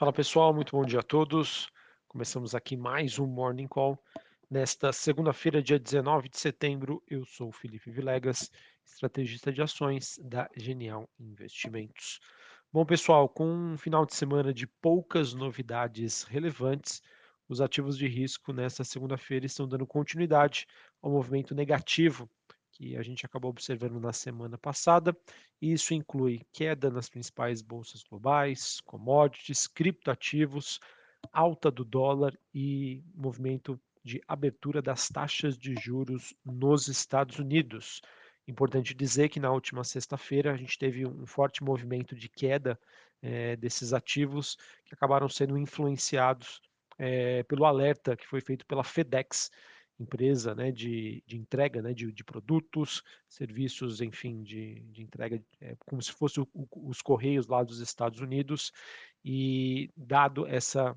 Fala pessoal, muito bom dia a todos. Começamos aqui mais um Morning Call. Nesta segunda-feira, dia 19 de setembro, eu sou Felipe Vilegas, estrategista de ações da Genial Investimentos. Bom, pessoal, com um final de semana de poucas novidades relevantes, os ativos de risco nesta segunda-feira estão dando continuidade ao movimento negativo que a gente acabou observando na semana passada. Isso inclui queda nas principais bolsas globais, commodities, criptoativos, alta do dólar e movimento de abertura das taxas de juros nos Estados Unidos. Importante dizer que na última sexta-feira a gente teve um forte movimento de queda é, desses ativos que acabaram sendo influenciados é, pelo alerta que foi feito pela FedEx empresa né, de, de entrega né, de, de produtos, serviços, enfim, de, de entrega, é, como se fosse os correios lá dos Estados Unidos, e dado essa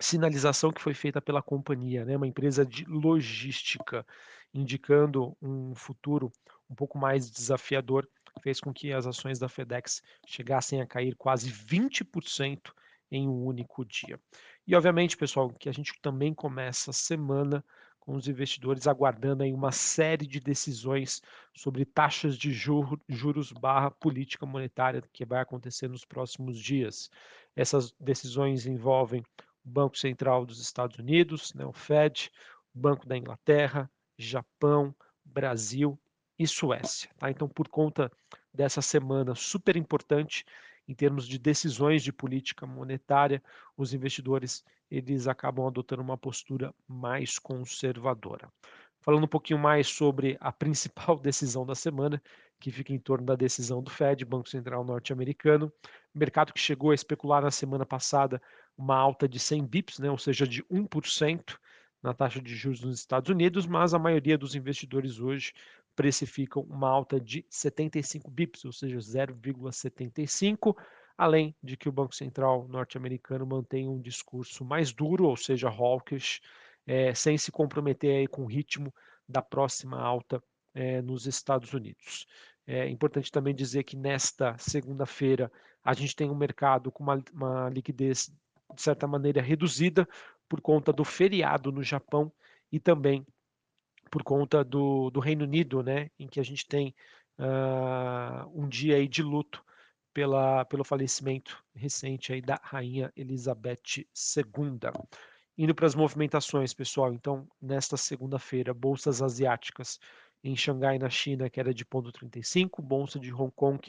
sinalização que foi feita pela companhia, né, uma empresa de logística, indicando um futuro um pouco mais desafiador, fez com que as ações da FedEx chegassem a cair quase 20% em um único dia. E obviamente, pessoal, que a gente também começa a semana com os investidores aguardando aí uma série de decisões sobre taxas de juros barra política monetária que vai acontecer nos próximos dias. Essas decisões envolvem o Banco Central dos Estados Unidos, né, o Fed, o Banco da Inglaterra, Japão, Brasil e Suécia. Tá? Então, por conta dessa semana super importante, em termos de decisões de política monetária, os investidores eles acabam adotando uma postura mais conservadora. Falando um pouquinho mais sobre a principal decisão da semana, que fica em torno da decisão do Fed, Banco Central norte-americano, mercado que chegou a especular na semana passada uma alta de 100 bips, né, ou seja, de 1% na taxa de juros nos Estados Unidos, mas a maioria dos investidores hoje precificam uma alta de 75 bips, ou seja, 0,75, além de que o Banco Central norte-americano mantém um discurso mais duro, ou seja, hawkish, é, sem se comprometer aí com o ritmo da próxima alta é, nos Estados Unidos. É importante também dizer que nesta segunda-feira a gente tem um mercado com uma, uma liquidez de certa maneira reduzida por conta do feriado no Japão e também por conta do, do Reino Unido, né, em que a gente tem uh, um dia aí de luto pela, pelo falecimento recente aí da Rainha Elizabeth II. Indo para as movimentações, pessoal, então, nesta segunda-feira, bolsas asiáticas em Xangai, na China, queda de 0,35, bolsa de Hong Kong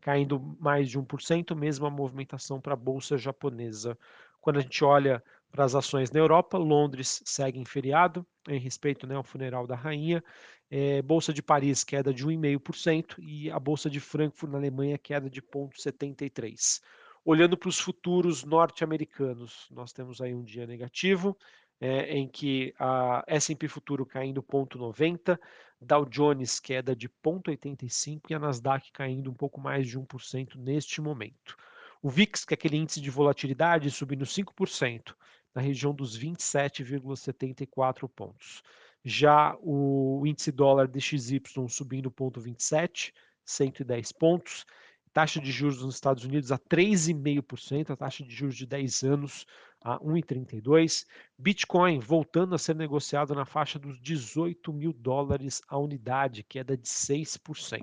caindo mais de 1%, mesma movimentação para a bolsa japonesa. Quando a gente olha para as ações na Europa. Londres segue em feriado, em respeito né, ao funeral da rainha. É, Bolsa de Paris, queda de 1,5%, e a Bolsa de Frankfurt, na Alemanha, queda de 0,73%. Olhando para os futuros norte-americanos, nós temos aí um dia negativo, é, em que a S&P Futuro caindo 0,90%, Dow Jones queda de 0,85% e a Nasdaq caindo um pouco mais de 1% neste momento. O VIX, que é aquele índice de volatilidade, subindo 5%, na região dos 27,74 pontos. Já o índice dólar DXY subindo 0,27, 110 pontos. Taxa de juros nos Estados Unidos a 3,5%, a taxa de juros de 10 anos a 1,32. Bitcoin voltando a ser negociado na faixa dos 18 mil dólares a unidade, queda de 6%.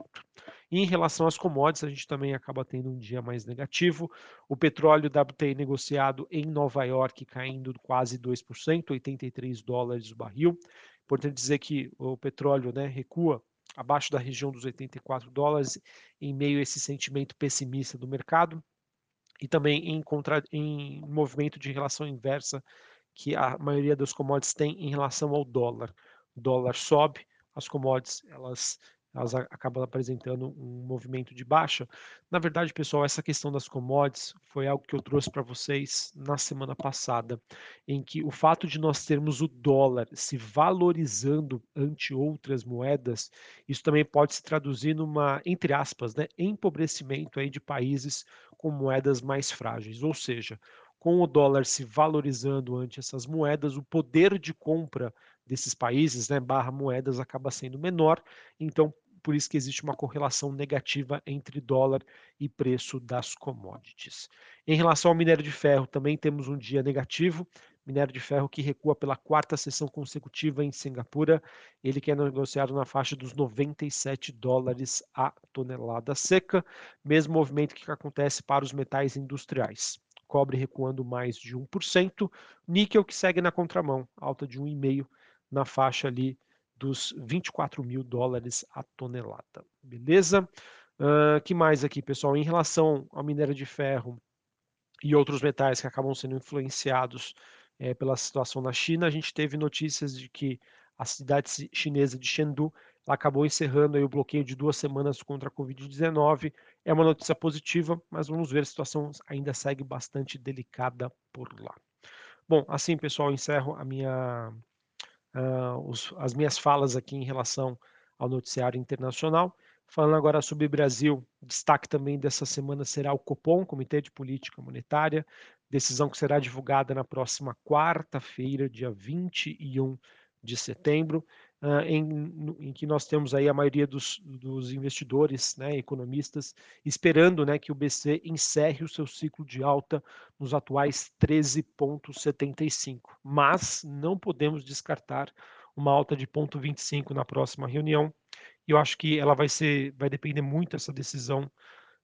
E em relação às commodities, a gente também acaba tendo um dia mais negativo. O petróleo WTI negociado em Nova York caindo quase 2%, 83 dólares o barril. Importante dizer que o petróleo né, recua abaixo da região dos 84 dólares em meio a esse sentimento pessimista do mercado e também em, contra, em movimento de relação inversa que a maioria dos commodities tem em relação ao dólar. O dólar sobe, as commodities elas elas acabam apresentando um movimento de baixa. Na verdade, pessoal, essa questão das commodities foi algo que eu trouxe para vocês na semana passada, em que o fato de nós termos o dólar se valorizando ante outras moedas, isso também pode se traduzir numa, entre aspas, né, empobrecimento aí de países com moedas mais frágeis, ou seja, com o dólar se valorizando ante essas moedas, o poder de compra desses países, né, barra moedas, acaba sendo menor, então por isso que existe uma correlação negativa entre dólar e preço das commodities. Em relação ao minério de ferro, também temos um dia negativo, minério de ferro que recua pela quarta sessão consecutiva em Singapura, ele que é negociado na faixa dos 97 dólares a tonelada seca, mesmo movimento que acontece para os metais industriais. Cobre recuando mais de 1%, níquel que segue na contramão, alta de 1,5% na faixa ali dos 24 mil dólares a tonelada. Beleza? Uh, que mais aqui, pessoal? Em relação ao minério de ferro e outros metais que acabam sendo influenciados é, pela situação na China, a gente teve notícias de que a cidade chinesa de Chengdu acabou encerrando o bloqueio de duas semanas contra a Covid-19. É uma notícia positiva, mas vamos ver, a situação ainda segue bastante delicada por lá. Bom, assim, pessoal, encerro a minha, uh, os, as minhas falas aqui em relação ao noticiário internacional. Falando agora sobre Brasil, destaque também dessa semana será o Copom, Comitê de Política Monetária, decisão que será divulgada na próxima quarta-feira, dia 21 de setembro, uh, em, em, que nós temos aí a maioria dos, dos investidores, né, economistas, esperando né, que o BC encerre o seu ciclo de alta nos atuais 13,75. Mas não podemos descartar uma alta de 0,25 na próxima reunião, e eu acho que ela vai ser, vai depender muito essa decisão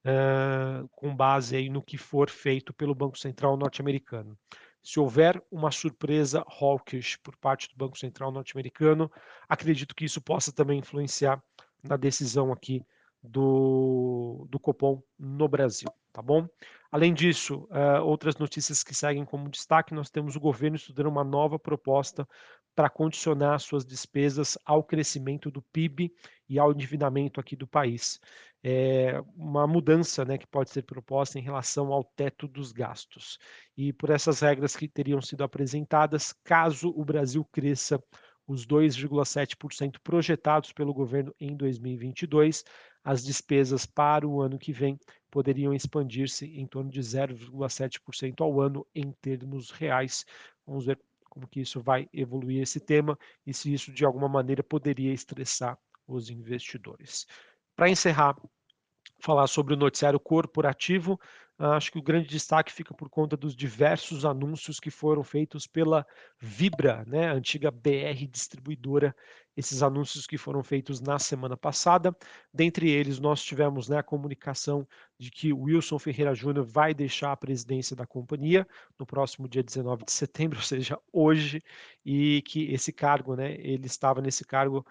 uh, com base aí no que for feito pelo Banco Central norte-americano. Se houver uma surpresa hawkish por parte do Banco Central norte-americano, acredito que isso possa também influenciar na decisão aqui do, do Copom no Brasil, tá bom? Além disso, uh, outras notícias que seguem como destaque, nós temos o governo estudando uma nova proposta para condicionar suas despesas ao crescimento do PIB e ao endividamento aqui do país. É uma mudança né, que pode ser proposta em relação ao teto dos gastos. E por essas regras que teriam sido apresentadas, caso o Brasil cresça os 2,7% projetados pelo governo em 2022, as despesas para o ano que vem poderiam expandir-se em torno de 0,7% ao ano em termos reais. Vamos ver como que isso vai evoluir esse tema e se isso de alguma maneira poderia estressar os investidores. Para encerrar, falar sobre o noticiário corporativo, acho que o grande destaque fica por conta dos diversos anúncios que foram feitos pela Vibra, né, a antiga BR distribuidora, esses anúncios que foram feitos na semana passada. Dentre eles, nós tivemos né, a comunicação de que Wilson Ferreira Júnior vai deixar a presidência da companhia no próximo dia 19 de setembro, ou seja, hoje, e que esse cargo, né, ele estava nesse cargo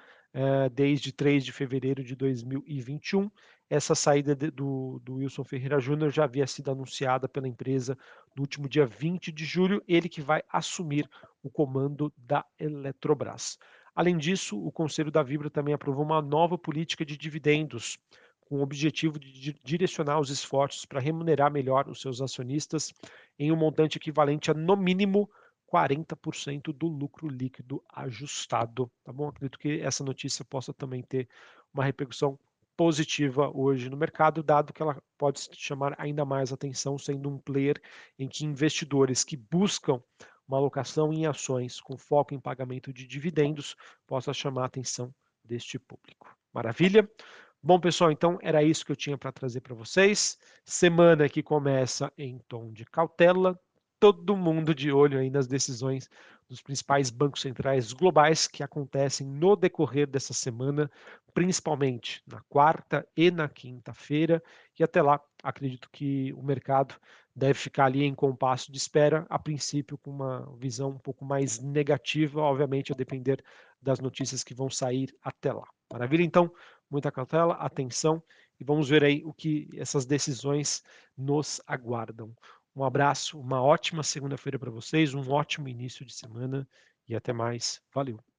desde 3 de fevereiro de 2021 essa saída do, do, Wilson Ferreira Júnior já havia sido anunciada pela empresa no último dia 20 de julho, ele que vai assumir o comando da Eletrobras. Além disso, o Conselho da Vibra também aprovou uma nova política de dividendos, com o objetivo de direcionar os esforços para remunerar melhor os seus acionistas em um montante equivalente a, no mínimo, 40% do lucro líquido ajustado. Tá bom? Acredito que essa notícia possa também ter uma repercussão positiva hoje no mercado, dado que ela pode chamar ainda mais atenção, sendo um player em que investidores que buscam uma alocação em ações com foco em pagamento de dividendos possa chamar a atenção deste público. Maravilha? Bom, pessoal, então era isso que eu tinha para trazer para vocês. Semana que começa em tom de cautela, todo mundo de olho aí nas decisões dos principais bancos centrais globais que acontecem no decorrer dessa semana, principalmente na quarta e na quinta-feira. E até lá, acredito que o mercado deve ficar ali em compasso de espera, a princípio com uma visão um pouco mais negativa, obviamente a depender das notícias que vão sair até lá. Maravilha? Então, muita cautela, atenção e vamos ver aí o que essas decisões nos aguardam. Um abraço, uma ótima segunda-feira para vocês, um ótimo início de semana e até mais. Valeu!